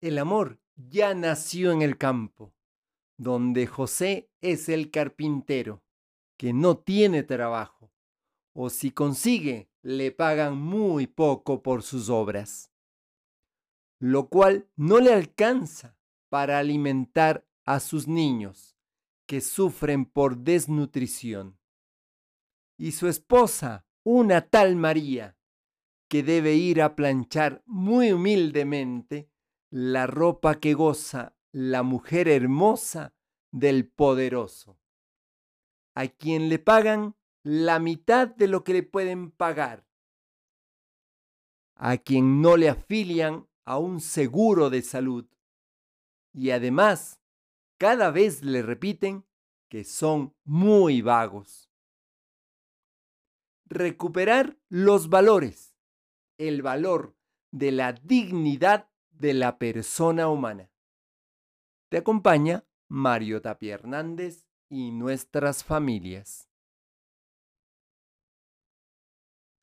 El amor ya nació en el campo, donde José es el carpintero, que no tiene trabajo, o si consigue, le pagan muy poco por sus obras, lo cual no le alcanza para alimentar a sus niños, que sufren por desnutrición. Y su esposa, una tal María, que debe ir a planchar muy humildemente la ropa que goza la mujer hermosa del poderoso, a quien le pagan la mitad de lo que le pueden pagar, a quien no le afilian a un seguro de salud. Y además cada vez le repiten que son muy vagos. Recuperar los valores, el valor de la dignidad de la persona humana. Te acompaña Mario Tapia Hernández y nuestras familias.